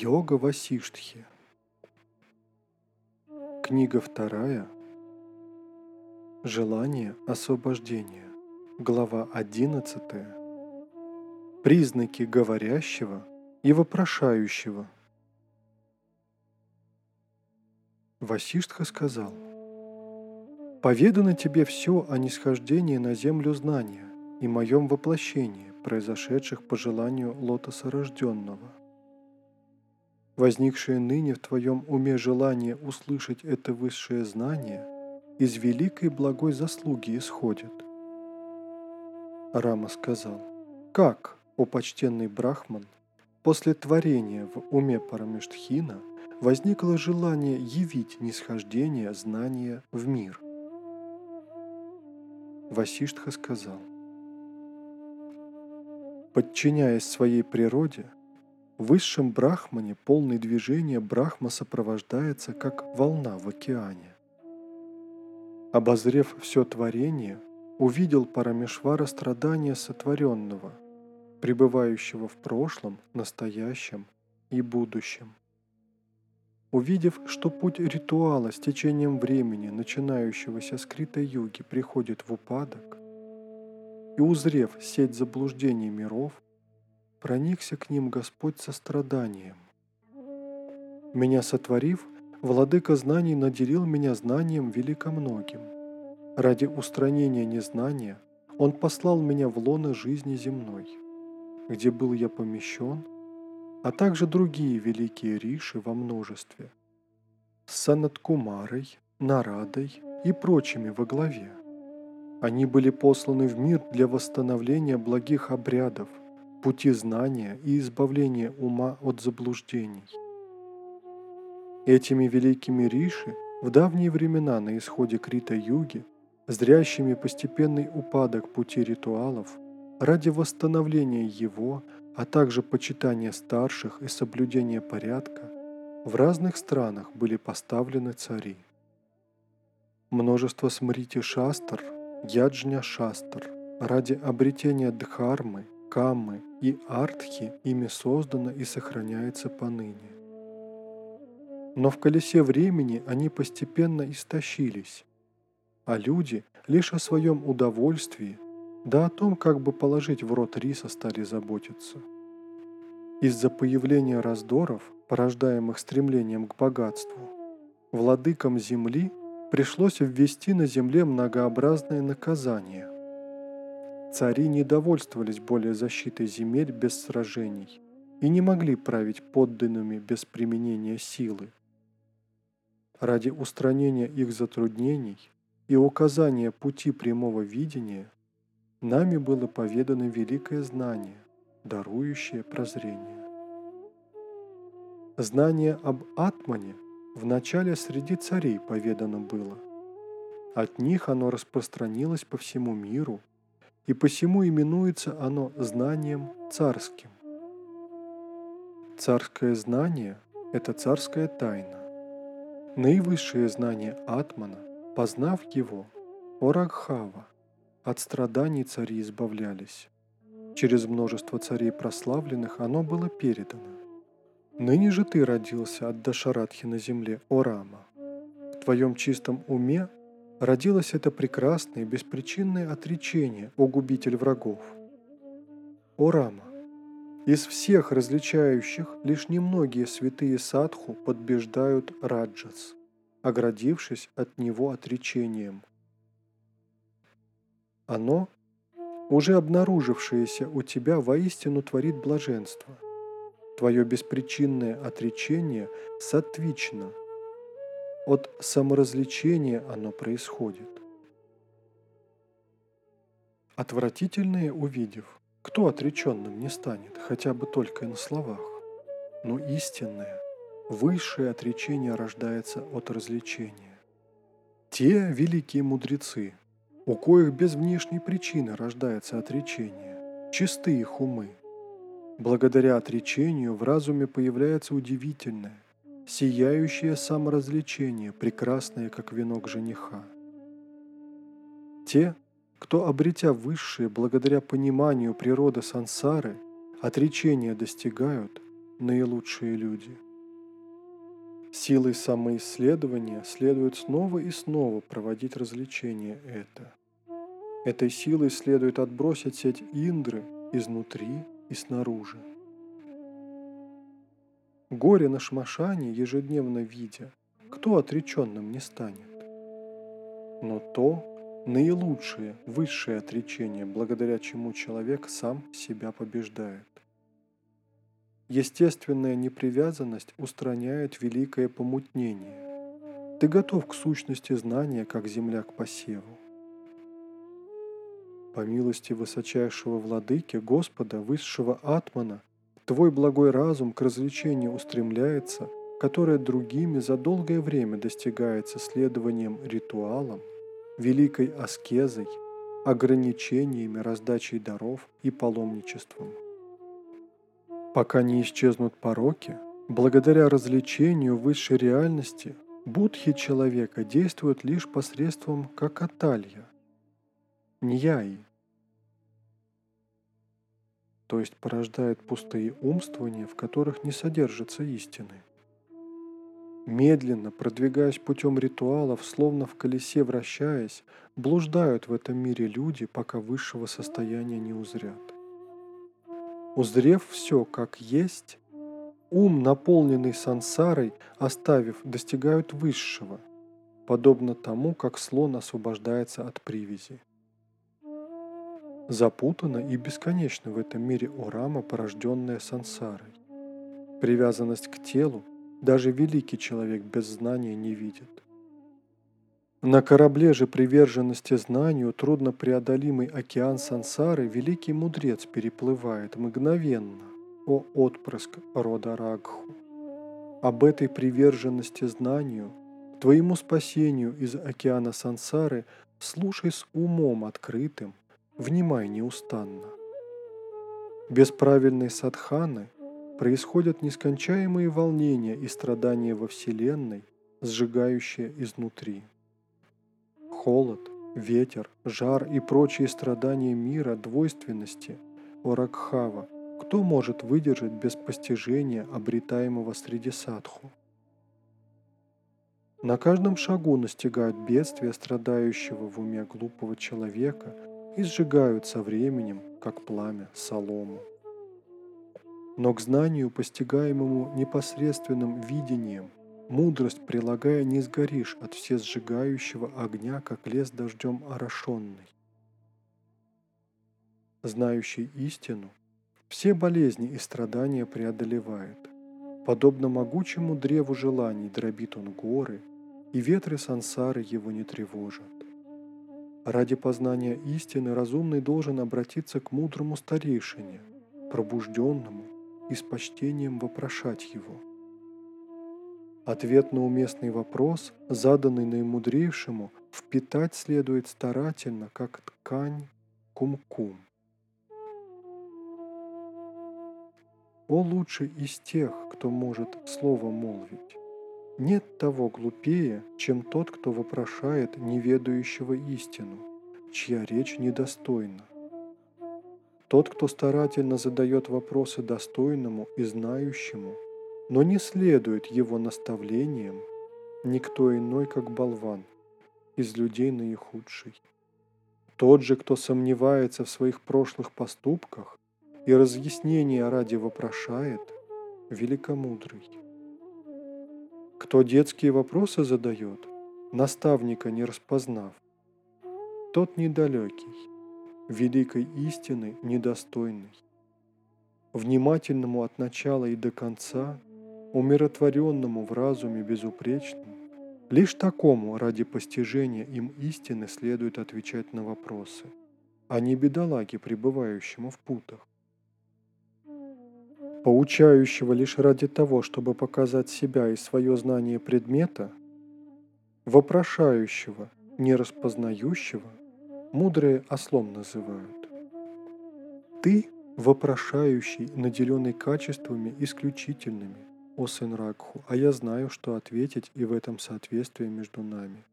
Йога Васиштхи. Книга вторая. Желание освобождения. Глава 11. Признаки говорящего и вопрошающего. Васиштха сказал, «Поведано тебе все о нисхождении на землю знания и моем воплощении, произошедших по желанию лотоса рожденного возникшее ныне в твоем уме желание услышать это высшее знание из великой благой заслуги исходит. Рама сказал, как, о почтенный Брахман, после творения в уме Парамештхина возникло желание явить нисхождение знания в мир. Васиштха сказал, подчиняясь своей природе, в высшем брахмане полный движения брахма сопровождается как волна в океане. Обозрев все творение, увидел Парамешвара страдания сотворенного, пребывающего в прошлом, настоящем и будущем. Увидев, что путь ритуала с течением времени, начинающегося с Крита-юги, приходит в упадок, и узрев сеть заблуждений миров, проникся к ним Господь состраданием. Меня сотворив, Владыка знаний наделил меня знанием великомногим. Ради устранения незнания Он послал меня в лоно жизни земной, где был я помещен, а также другие великие риши во множестве, с Санаткумарой, Нарадой и прочими во главе. Они были посланы в мир для восстановления благих обрядов – пути знания и избавления ума от заблуждений. Этими великими риши в давние времена на исходе Крита-юги, зрящими постепенный упадок пути ритуалов, ради восстановления его, а также почитания старших и соблюдения порядка, в разных странах были поставлены цари. Множество смрити шастр, яджня шастр, ради обретения дхармы – Каммы и Артхи ими создано и сохраняется поныне. Но в колесе времени они постепенно истощились, а люди лишь о своем удовольствии, да о том, как бы положить в рот риса, стали заботиться. Из-за появления раздоров, порождаемых стремлением к богатству, владыкам земли пришлось ввести на земле многообразные наказания – Цари не довольствовались более защитой земель без сражений и не могли править подданными без применения силы. Ради устранения их затруднений и указания пути прямого видения нами было поведано великое знание, дарующее прозрение. Знание об Атмане вначале среди царей поведано было. От них оно распространилось по всему миру и посему именуется оно знанием царским. Царское знание – это царская тайна. Наивысшее знание Атмана, познав его, Орагхава, от страданий цари избавлялись. Через множество царей прославленных оно было передано. Ныне же ты родился от Дашаратхи на земле, О Рама. В твоем чистом уме родилось это прекрасное беспричинное отречение, о губитель врагов. О Рама! Из всех различающих лишь немногие святые садху подбеждают Раджас, оградившись от него отречением. Оно, уже обнаружившееся у тебя, воистину творит блаженство. Твое беспричинное отречение сатвично – от саморазвлечения оно происходит. Отвратительное увидев, кто отреченным не станет, хотя бы только на словах, но истинное, высшее отречение рождается от развлечения. Те великие мудрецы, у коих без внешней причины рождается отречение, чисты их умы. Благодаря отречению в разуме появляется удивительное, сияющее саморазвлечение, прекрасное, как венок жениха. Те, кто, обретя высшее благодаря пониманию природы сансары, отречения достигают, наилучшие люди. Силой самоисследования следует снова и снова проводить развлечение это. Этой силой следует отбросить сеть Индры изнутри и снаружи. Горе на шмашане ежедневно видя, кто отреченным не станет. Но то наилучшее, высшее отречение, благодаря чему человек сам себя побеждает. Естественная непривязанность устраняет великое помутнение. Ты готов к сущности знания, как земля к посеву. По милости высочайшего владыки, Господа, высшего Атмана, твой благой разум к развлечению устремляется, которое другими за долгое время достигается следованием ритуалам, великой аскезой, ограничениями, раздачей даров и паломничеством. Пока не исчезнут пороки, благодаря развлечению высшей реальности, будхи человека действуют лишь посредством какаталья, ньяи, то есть порождает пустые умствования, в которых не содержится истины. Медленно, продвигаясь путем ритуалов, словно в колесе вращаясь, блуждают в этом мире люди, пока высшего состояния не узрят. Узрев все как есть, ум, наполненный сансарой, оставив, достигают высшего, подобно тому, как слон освобождается от привязи. Запутана и бесконечна в этом мире урама, порожденная сансарой. Привязанность к телу даже великий человек без знания не видит. На корабле же приверженности знанию труднопреодолимый океан сансары великий мудрец переплывает мгновенно, о отпрыск рода Рагху. Об этой приверженности знанию, твоему спасению из океана сансары слушай с умом открытым, внимай неустанно. Без правильной садханы происходят нескончаемые волнения и страдания во Вселенной, сжигающие изнутри холод, ветер, жар и прочие страдания мира двойственности, Оракхава, кто может выдержать без постижения обретаемого среди садху? На каждом шагу настигают бедствия страдающего в уме глупого человека и сжигают со временем, как пламя, солому. Но к знанию, постигаемому непосредственным видением, Мудрость прилагая, не сгоришь от все сжигающего огня, как лес дождем орошенный. Знающий истину, все болезни и страдания преодолевает. Подобно могучему древу желаний дробит он горы, и ветры сансары его не тревожат. Ради познания истины разумный должен обратиться к мудрому старейшине, пробужденному и с почтением вопрошать его – Ответ на уместный вопрос, заданный наимудрейшему, впитать следует старательно, как ткань кум-кум. О лучший из тех, кто может слово молвить. Нет того глупее, чем тот, кто вопрошает неведающего истину, чья речь недостойна. Тот, кто старательно задает вопросы достойному и знающему – но не следует его наставлениям никто иной, как болван, из людей наихудший. Тот же, кто сомневается в своих прошлых поступках и разъяснения ради вопрошает, великомудрый. Кто детские вопросы задает, наставника не распознав, тот недалекий, великой истины недостойный. Внимательному от начала и до конца умиротворенному в разуме безупречному, лишь такому ради постижения им истины следует отвечать на вопросы, а не бедолаге, пребывающему в путах. Поучающего лишь ради того, чтобы показать себя и свое знание предмета, вопрошающего, не распознающего, мудрые ослом называют. Ты, вопрошающий, наделенный качествами исключительными, о сын Ракху, а я знаю, что ответить и в этом соответствии между нами.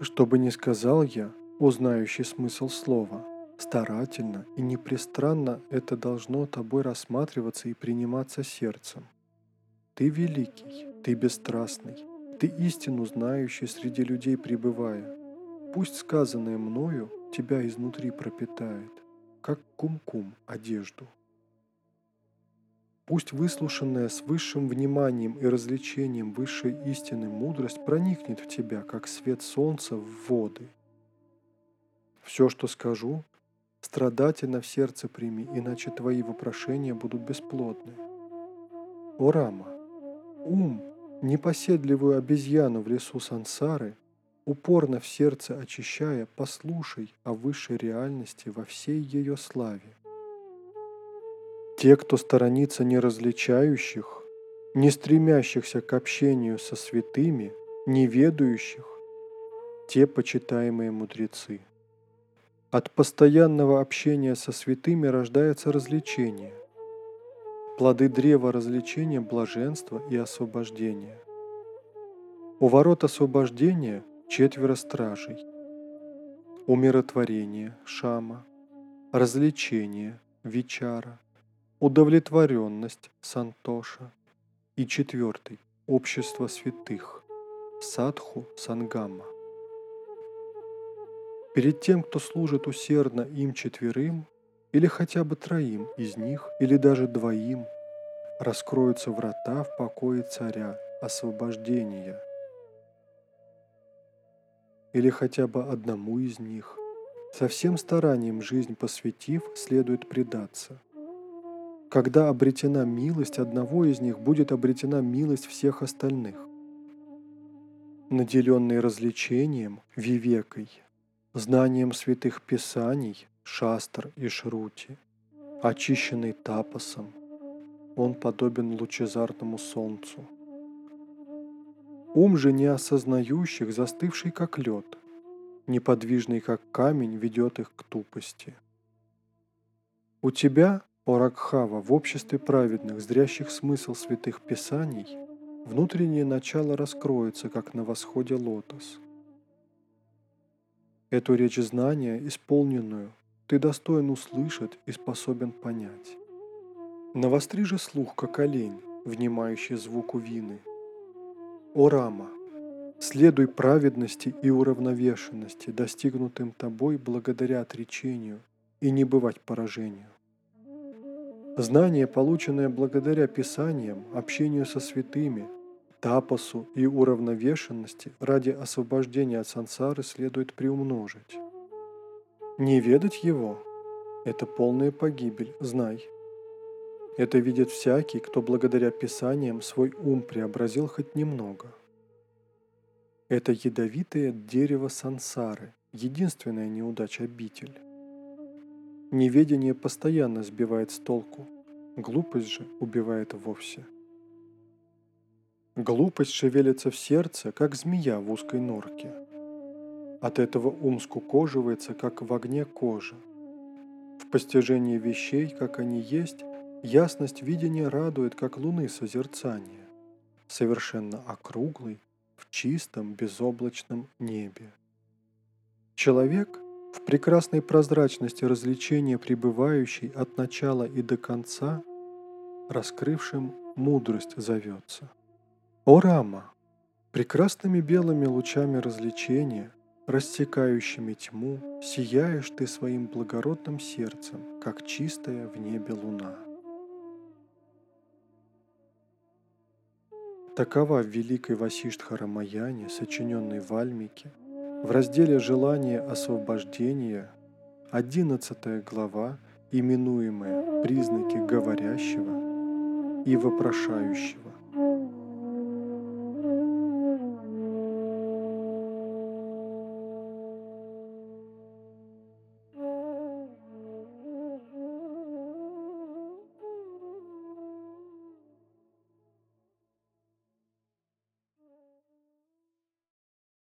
Что бы ни сказал я, о знающий смысл слова, Старательно и непрестранно это должно тобой рассматриваться и приниматься сердцем. Ты великий, ты бесстрастный, ты истину знающий среди людей пребывая. Пусть сказанное мною тебя изнутри пропитает, как кум-кум одежду. Пусть выслушанная с высшим вниманием и развлечением высшей истины мудрость проникнет в тебя, как свет солнца в воды. Все, что скажу, страдательно в сердце прими, иначе твои вопрошения будут бесплодны. О Рама, ум, непоседливую обезьяну в лесу сансары, упорно в сердце очищая, послушай о высшей реальности во всей ее славе. Те, кто сторонится неразличающих, не стремящихся к общению со святыми, неведающих, те почитаемые мудрецы. От постоянного общения со святыми рождается развлечение. Плоды древа развлечения – блаженство и освобождение. У ворот освобождения четверо стражей. Умиротворение – шама, развлечение – вичара, удовлетворенность – сантоша и четвертый – общество святых – садху сангама. Перед тем, кто служит усердно им четверым, или хотя бы троим из них, или даже двоим, раскроются врата в покое царя, освобождения. Или хотя бы одному из них, со всем старанием жизнь посвятив, следует предаться. Когда обретена милость одного из них, будет обретена милость всех остальных. Наделенный развлечением, вивекой – знанием святых писаний, шастр и шрути, очищенный тапосом, он подобен лучезарному солнцу. Ум же неосознающих, застывший как лед, неподвижный как камень, ведет их к тупости. У тебя, о Ракхава, в обществе праведных, зрящих смысл святых писаний, внутреннее начало раскроется, как на восходе лотос – Эту речь знания, исполненную, ты достоин услышать и способен понять. Навостри же слух, как олень, внимающий звуку вины. О Рама, следуй праведности и уравновешенности, достигнутым тобой благодаря отречению, и не бывать поражению. Знание, полученное благодаря Писаниям, общению со святыми, тапосу и уравновешенности ради освобождения от сансары следует приумножить. Не ведать его – это полная погибель, знай. Это видит всякий, кто благодаря Писаниям свой ум преобразил хоть немного. Это ядовитое дерево сансары, единственная неудача обитель. Неведение постоянно сбивает с толку, глупость же убивает вовсе. Глупость шевелится в сердце, как змея в узкой норке. От этого ум скукоживается, как в огне кожа. В постижении вещей, как они есть, ясность видения радует, как луны созерцания, совершенно округлый, в чистом безоблачном небе. Человек в прекрасной прозрачности развлечения пребывающий от начала и до конца, раскрывшим мудрость зовется. О Рама! Прекрасными белыми лучами развлечения, растекающими тьму, сияешь ты своим благородным сердцем, как чистая в небе луна. Такова в великой Васиштха Рамаяне, сочиненной в Альмике, в разделе «Желание освобождения» 11 глава, именуемая «Признаки говорящего и вопрошающего».